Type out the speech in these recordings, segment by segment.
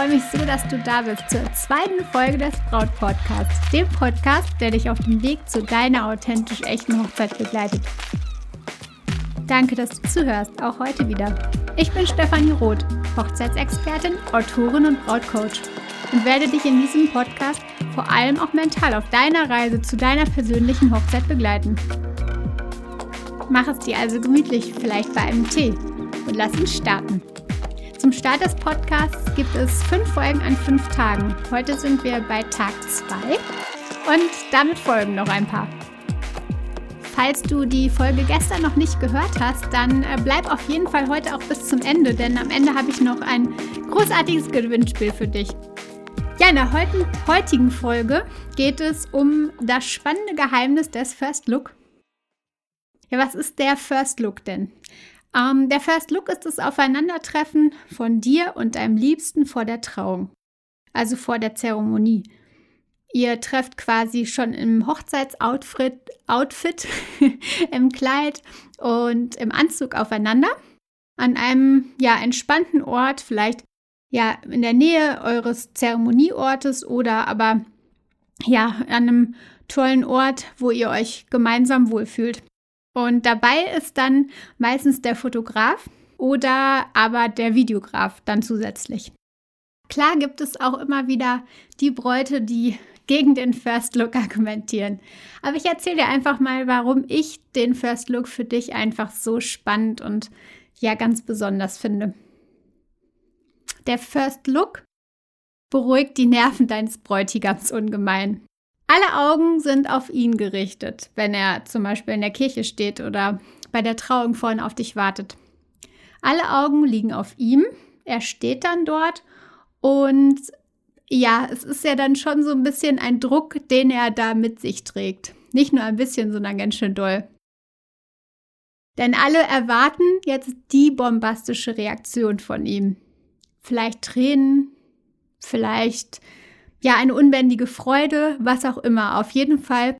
freue mich so, dass du da bist zur zweiten Folge des Braut Podcasts, dem Podcast, der dich auf dem Weg zu deiner authentisch echten Hochzeit begleitet. Danke, dass du zuhörst, auch heute wieder. Ich bin Stefanie Roth, Hochzeitsexpertin, Autorin und Brautcoach und werde dich in diesem Podcast vor allem auch mental auf deiner Reise zu deiner persönlichen Hochzeit begleiten. Mach es dir also gemütlich, vielleicht bei einem Tee und lass uns starten. Zum Start des Podcasts gibt es fünf Folgen an fünf Tagen. Heute sind wir bei Tag 2 und damit folgen noch ein paar. Falls du die Folge gestern noch nicht gehört hast, dann äh, bleib auf jeden Fall heute auch bis zum Ende, denn am Ende habe ich noch ein großartiges Gewinnspiel für dich. Ja, in der heutigen Folge geht es um das spannende Geheimnis des First Look. Ja, was ist der First Look denn? Ähm, der First Look ist das Aufeinandertreffen von dir und deinem Liebsten vor der Trauung, also vor der Zeremonie. Ihr trefft quasi schon im Hochzeitsoutfit, Outfit, im Kleid und im Anzug aufeinander an einem ja entspannten Ort, vielleicht ja in der Nähe eures Zeremonieortes oder aber ja an einem tollen Ort, wo ihr euch gemeinsam wohlfühlt. Und dabei ist dann meistens der Fotograf oder aber der Videograf dann zusätzlich. Klar gibt es auch immer wieder die Bräute, die gegen den First Look argumentieren. Aber ich erzähle dir einfach mal, warum ich den First Look für dich einfach so spannend und ja ganz besonders finde. Der First Look beruhigt die Nerven deines Bräutigams ungemein. Alle Augen sind auf ihn gerichtet, wenn er zum Beispiel in der Kirche steht oder bei der Trauung vorne auf dich wartet. Alle Augen liegen auf ihm. Er steht dann dort und ja, es ist ja dann schon so ein bisschen ein Druck, den er da mit sich trägt. Nicht nur ein bisschen, sondern ganz schön doll. Denn alle erwarten jetzt die bombastische Reaktion von ihm. Vielleicht Tränen, vielleicht ja, eine unbändige Freude, was auch immer. Auf jeden Fall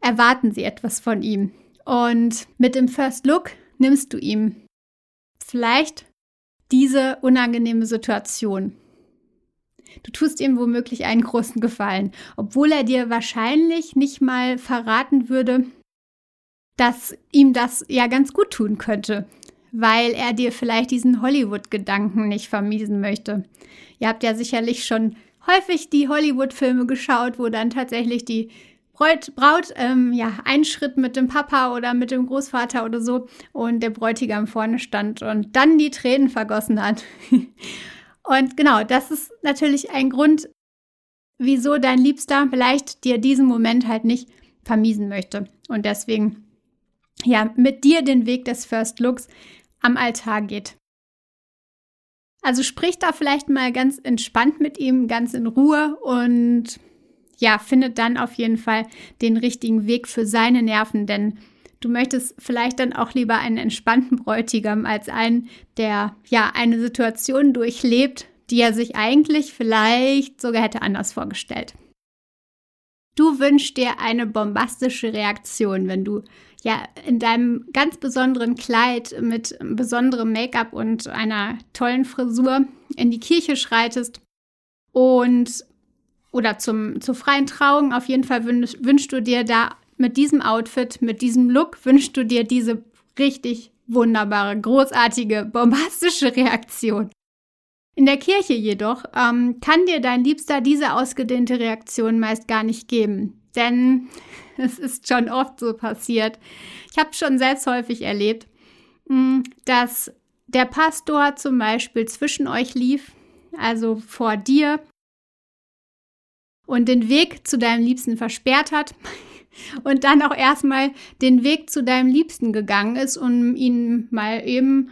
erwarten sie etwas von ihm. Und mit dem First Look nimmst du ihm vielleicht diese unangenehme Situation. Du tust ihm womöglich einen großen Gefallen, obwohl er dir wahrscheinlich nicht mal verraten würde, dass ihm das ja ganz gut tun könnte, weil er dir vielleicht diesen Hollywood-Gedanken nicht vermiesen möchte. Ihr habt ja sicherlich schon häufig die Hollywood-Filme geschaut, wo dann tatsächlich die Braut, Braut ähm, ja, einen Schritt mit dem Papa oder mit dem Großvater oder so und der Bräutigam vorne stand und dann die Tränen vergossen hat. und genau, das ist natürlich ein Grund, wieso dein Liebster vielleicht dir diesen Moment halt nicht vermiesen möchte. Und deswegen, ja, mit dir den Weg des First Looks am Altar geht. Also sprich da vielleicht mal ganz entspannt mit ihm, ganz in Ruhe und ja, findet dann auf jeden Fall den richtigen Weg für seine Nerven, denn du möchtest vielleicht dann auch lieber einen entspannten Bräutigam als einen, der ja eine Situation durchlebt, die er sich eigentlich vielleicht sogar hätte anders vorgestellt. Du wünschst dir eine bombastische Reaktion, wenn du ja in deinem ganz besonderen Kleid mit besonderem Make-up und einer tollen Frisur in die Kirche schreitest und oder zum, zur freien Trauung auf jeden Fall wünsch, wünschst du dir da mit diesem Outfit, mit diesem Look, wünschst du dir diese richtig wunderbare, großartige, bombastische Reaktion. In der Kirche jedoch ähm, kann dir dein Liebster diese ausgedehnte Reaktion meist gar nicht geben. Denn es ist schon oft so passiert. Ich habe schon selbst häufig erlebt, hm, dass der Pastor zum Beispiel zwischen euch lief, also vor dir, und den Weg zu deinem Liebsten versperrt hat und dann auch erstmal den Weg zu deinem Liebsten gegangen ist, um ihn mal eben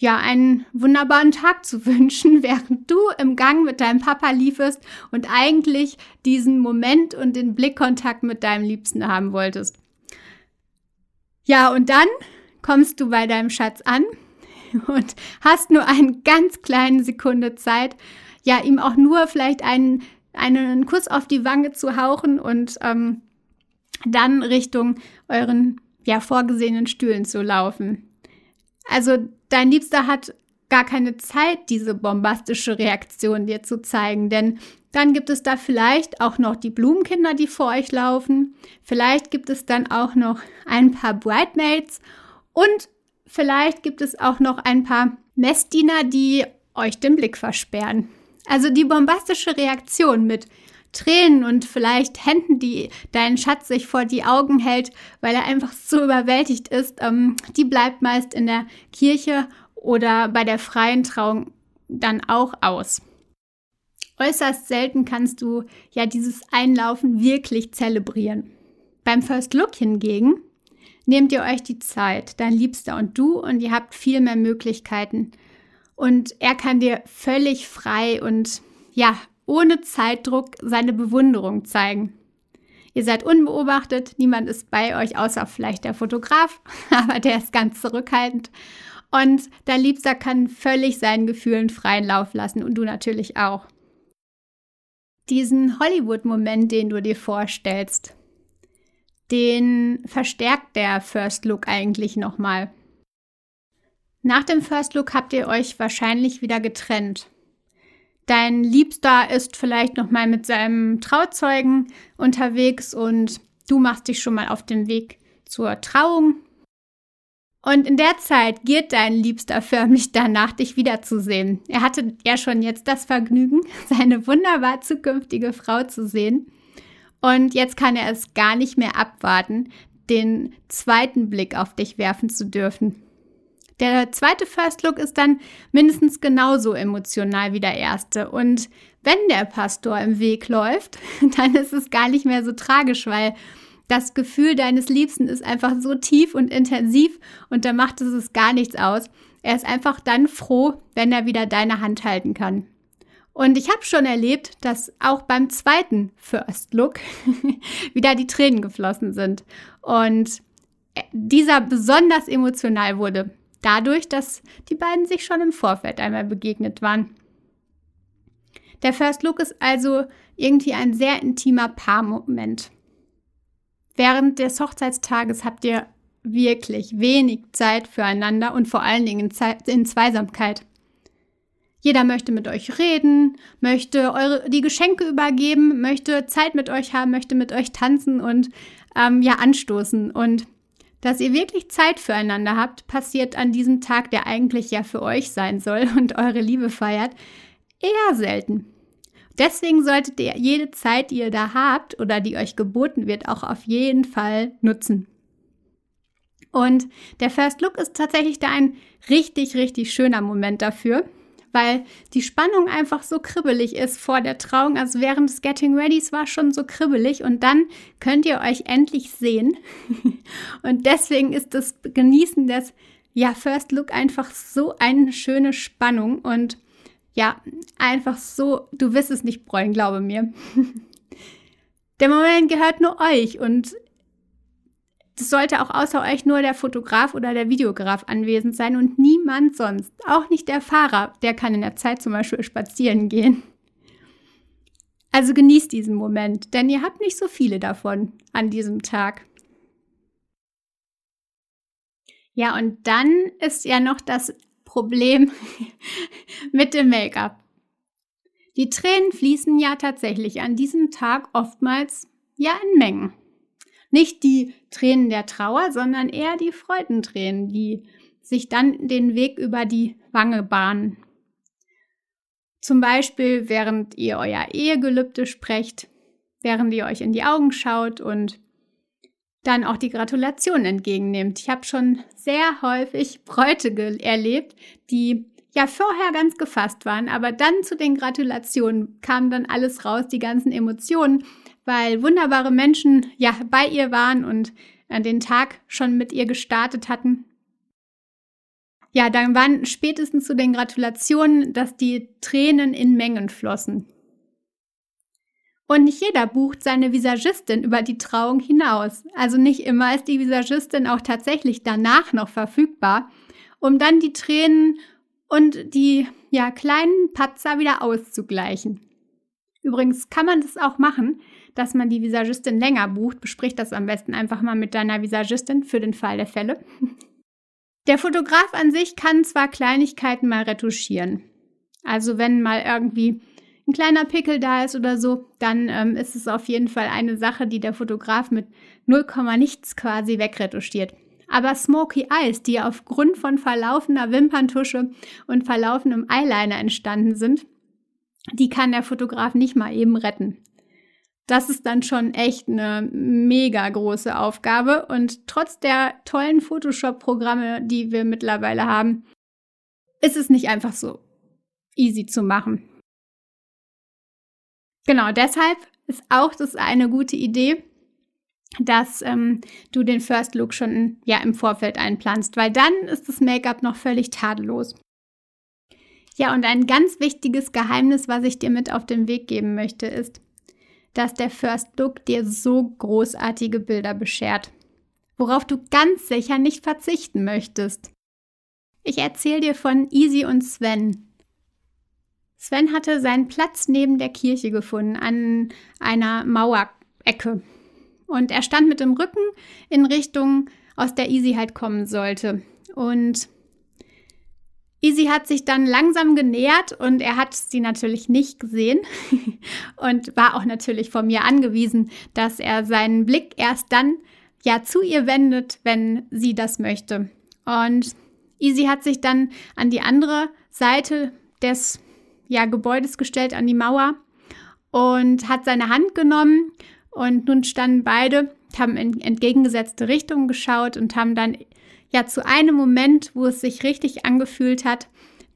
ja, einen wunderbaren Tag zu wünschen, während du im Gang mit deinem Papa liefest und eigentlich diesen Moment und den Blickkontakt mit deinem Liebsten haben wolltest. Ja, und dann kommst du bei deinem Schatz an und hast nur eine ganz kleine Sekunde Zeit, ja, ihm auch nur vielleicht einen, einen Kuss auf die Wange zu hauchen und ähm, dann Richtung euren ja, vorgesehenen Stühlen zu laufen. Also dein Liebster hat gar keine Zeit, diese bombastische Reaktion dir zu zeigen, denn dann gibt es da vielleicht auch noch die Blumenkinder, die vor euch laufen. Vielleicht gibt es dann auch noch ein paar Bridemaids und vielleicht gibt es auch noch ein paar Messdiener, die euch den Blick versperren. Also die bombastische Reaktion mit Tränen und vielleicht Händen, die dein Schatz sich vor die Augen hält, weil er einfach so überwältigt ist, ähm, die bleibt meist in der Kirche oder bei der freien Trauung dann auch aus. Äußerst selten kannst du ja dieses Einlaufen wirklich zelebrieren. Beim First Look hingegen nehmt ihr euch die Zeit, dein Liebster und du, und ihr habt viel mehr Möglichkeiten. Und er kann dir völlig frei und ja, ohne Zeitdruck seine Bewunderung zeigen. Ihr seid unbeobachtet, niemand ist bei euch, außer vielleicht der Fotograf, aber der ist ganz zurückhaltend. Und dein Liebster kann völlig seinen Gefühlen freien Lauf lassen und du natürlich auch. Diesen Hollywood-Moment, den du dir vorstellst, den verstärkt der First Look eigentlich nochmal. Nach dem First Look habt ihr euch wahrscheinlich wieder getrennt. Dein Liebster ist vielleicht noch mal mit seinem Trauzeugen unterwegs und du machst dich schon mal auf den Weg zur Trauung. Und in der Zeit giert dein Liebster förmlich danach, dich wiederzusehen. Er hatte ja schon jetzt das Vergnügen, seine wunderbar zukünftige Frau zu sehen. Und jetzt kann er es gar nicht mehr abwarten, den zweiten Blick auf dich werfen zu dürfen. Der zweite First Look ist dann mindestens genauso emotional wie der erste. Und wenn der Pastor im Weg läuft, dann ist es gar nicht mehr so tragisch, weil das Gefühl deines Liebsten ist einfach so tief und intensiv und da macht es es gar nichts aus. Er ist einfach dann froh, wenn er wieder deine Hand halten kann. Und ich habe schon erlebt, dass auch beim zweiten First Look wieder die Tränen geflossen sind. Und dieser besonders emotional wurde dadurch, dass die beiden sich schon im Vorfeld einmal begegnet waren. Der First Look ist also irgendwie ein sehr intimer Paarmoment. Während des Hochzeitstages habt ihr wirklich wenig Zeit füreinander und vor allen Dingen in Zweisamkeit. Jeder möchte mit euch reden, möchte eure, die Geschenke übergeben, möchte Zeit mit euch haben, möchte mit euch tanzen und ähm, ja anstoßen. Und dass ihr wirklich Zeit füreinander habt, passiert an diesem Tag, der eigentlich ja für euch sein soll und eure Liebe feiert, eher selten. Deswegen solltet ihr jede Zeit, die ihr da habt oder die euch geboten wird, auch auf jeden Fall nutzen. Und der First Look ist tatsächlich da ein richtig, richtig schöner Moment dafür weil die Spannung einfach so kribbelig ist vor der Trauung. Also während des Getting Readys war schon so kribbelig und dann könnt ihr euch endlich sehen. und deswegen ist das Genießen des ja, First Look einfach so eine schöne Spannung und ja, einfach so, du wirst es nicht bereuen, glaube mir. Der Moment gehört nur euch und es sollte auch außer euch nur der Fotograf oder der Videograf anwesend sein und niemand sonst. Auch nicht der Fahrer, der kann in der Zeit zum Beispiel spazieren gehen. Also genießt diesen Moment, denn ihr habt nicht so viele davon an diesem Tag. Ja, und dann ist ja noch das Problem mit dem Make-up. Die Tränen fließen ja tatsächlich an diesem Tag oftmals ja in Mengen. Nicht die Tränen der Trauer, sondern eher die Freudentränen, die sich dann den Weg über die Wange bahnen. Zum Beispiel, während ihr euer Ehegelübde sprecht, während ihr euch in die Augen schaut und dann auch die Gratulation entgegennehmt. Ich habe schon sehr häufig Bräute erlebt, die ja vorher ganz gefasst waren, aber dann zu den Gratulationen kam dann alles raus, die ganzen Emotionen weil wunderbare Menschen ja bei ihr waren und äh, den Tag schon mit ihr gestartet hatten. Ja, dann waren spätestens zu den Gratulationen, dass die Tränen in Mengen flossen. Und nicht jeder bucht seine Visagistin über die Trauung hinaus. Also nicht immer ist die Visagistin auch tatsächlich danach noch verfügbar, um dann die Tränen und die ja, kleinen Patzer wieder auszugleichen. Übrigens kann man das auch machen, dass man die Visagistin länger bucht. Besprich das am besten einfach mal mit deiner Visagistin für den Fall der Fälle. Der Fotograf an sich kann zwar Kleinigkeiten mal retuschieren. Also wenn mal irgendwie ein kleiner Pickel da ist oder so, dann ähm, ist es auf jeden Fall eine Sache, die der Fotograf mit 0, nichts quasi wegretuschiert. Aber Smoky Eyes, die aufgrund von verlaufender Wimperntusche und verlaufendem Eyeliner entstanden sind, die kann der Fotograf nicht mal eben retten. Das ist dann schon echt eine mega große Aufgabe. Und trotz der tollen Photoshop-Programme, die wir mittlerweile haben, ist es nicht einfach so easy zu machen. Genau, deshalb ist auch das eine gute Idee, dass ähm, du den First Look schon ja im Vorfeld einplanst, weil dann ist das Make-up noch völlig tadellos. Ja, und ein ganz wichtiges Geheimnis, was ich dir mit auf den Weg geben möchte, ist, dass der First Look dir so großartige Bilder beschert, worauf du ganz sicher nicht verzichten möchtest. Ich erzähle dir von Easy und Sven. Sven hatte seinen Platz neben der Kirche gefunden, an einer Mauerecke. Und er stand mit dem Rücken in Richtung, aus der Easy halt kommen sollte. Und Easy hat sich dann langsam genähert und er hat sie natürlich nicht gesehen und war auch natürlich von mir angewiesen, dass er seinen Blick erst dann ja zu ihr wendet, wenn sie das möchte. Und Easy hat sich dann an die andere Seite des ja, Gebäudes gestellt, an die Mauer und hat seine Hand genommen und nun standen beide, haben in entgegengesetzte Richtungen geschaut und haben dann ja zu einem Moment, wo es sich richtig angefühlt hat,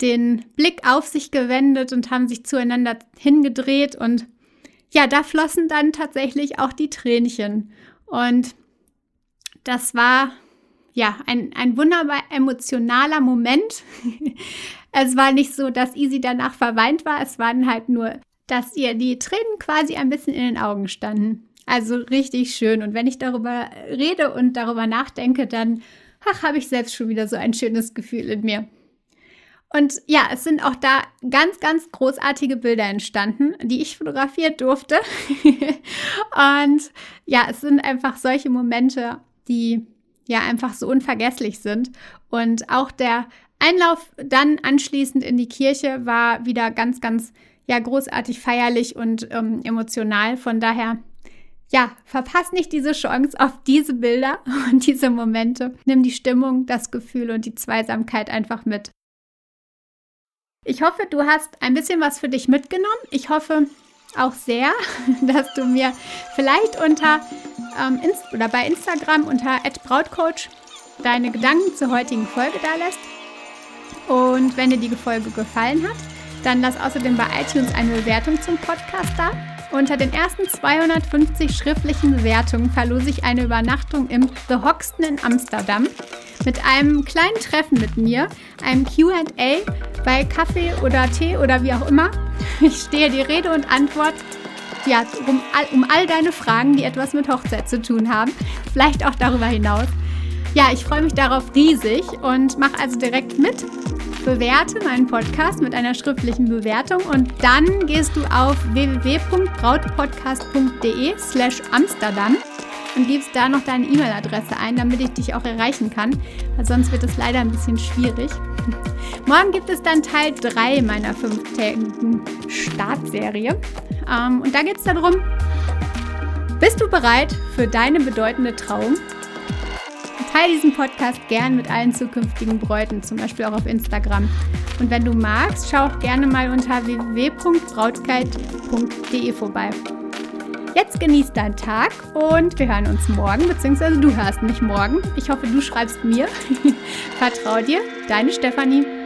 den Blick auf sich gewendet und haben sich zueinander hingedreht und ja, da flossen dann tatsächlich auch die Tränchen. Und das war ja ein, ein wunderbar emotionaler Moment. es war nicht so, dass Easy danach verweint war, es waren halt nur, dass ihr die Tränen quasi ein bisschen in den Augen standen. Also richtig schön. Und wenn ich darüber rede und darüber nachdenke, dann ach, habe ich selbst schon wieder so ein schönes Gefühl in mir. Und ja, es sind auch da ganz, ganz großartige Bilder entstanden, die ich fotografieren durfte. und ja, es sind einfach solche Momente, die ja einfach so unvergesslich sind. Und auch der Einlauf dann anschließend in die Kirche war wieder ganz, ganz ja großartig feierlich und ähm, emotional. Von daher ja, verpass nicht diese Chance auf diese Bilder und diese Momente. Nimm die Stimmung, das Gefühl und die Zweisamkeit einfach mit. Ich hoffe, du hast ein bisschen was für dich mitgenommen. Ich hoffe auch sehr, dass du mir vielleicht unter ähm, Inst oder bei Instagram unter @brautcoach deine Gedanken zur heutigen Folge da lässt. Und wenn dir die Folge gefallen hat, dann lass außerdem bei iTunes eine Bewertung zum Podcast da unter den ersten 250 schriftlichen Bewertungen verlose ich eine Übernachtung im The Hoxton in Amsterdam mit einem kleinen Treffen mit mir, einem QA bei Kaffee oder Tee oder wie auch immer. Ich stehe die Rede und Antwort ja, um, all, um all deine Fragen, die etwas mit Hochzeit zu tun haben, vielleicht auch darüber hinaus. Ja, ich freue mich darauf riesig und mach also direkt mit bewerte meinen Podcast mit einer schriftlichen Bewertung und dann gehst du auf www.brautpodcast.de slash Amsterdam und gibst da noch deine E-Mail-Adresse ein, damit ich dich auch erreichen kann, weil sonst wird es leider ein bisschen schwierig. Morgen gibt es dann Teil 3 meiner fünftägigen Startserie ähm, und da geht es darum, bist du bereit für deine bedeutende Trauung? Teile diesen Podcast gern mit allen zukünftigen Bräuten, zum Beispiel auch auf Instagram. Und wenn du magst, schau auch gerne mal unter www.brautkeit.de vorbei. Jetzt genieß deinen Tag und wir hören uns morgen, beziehungsweise du hörst mich morgen. Ich hoffe, du schreibst mir. Vertrau dir, deine Stefanie.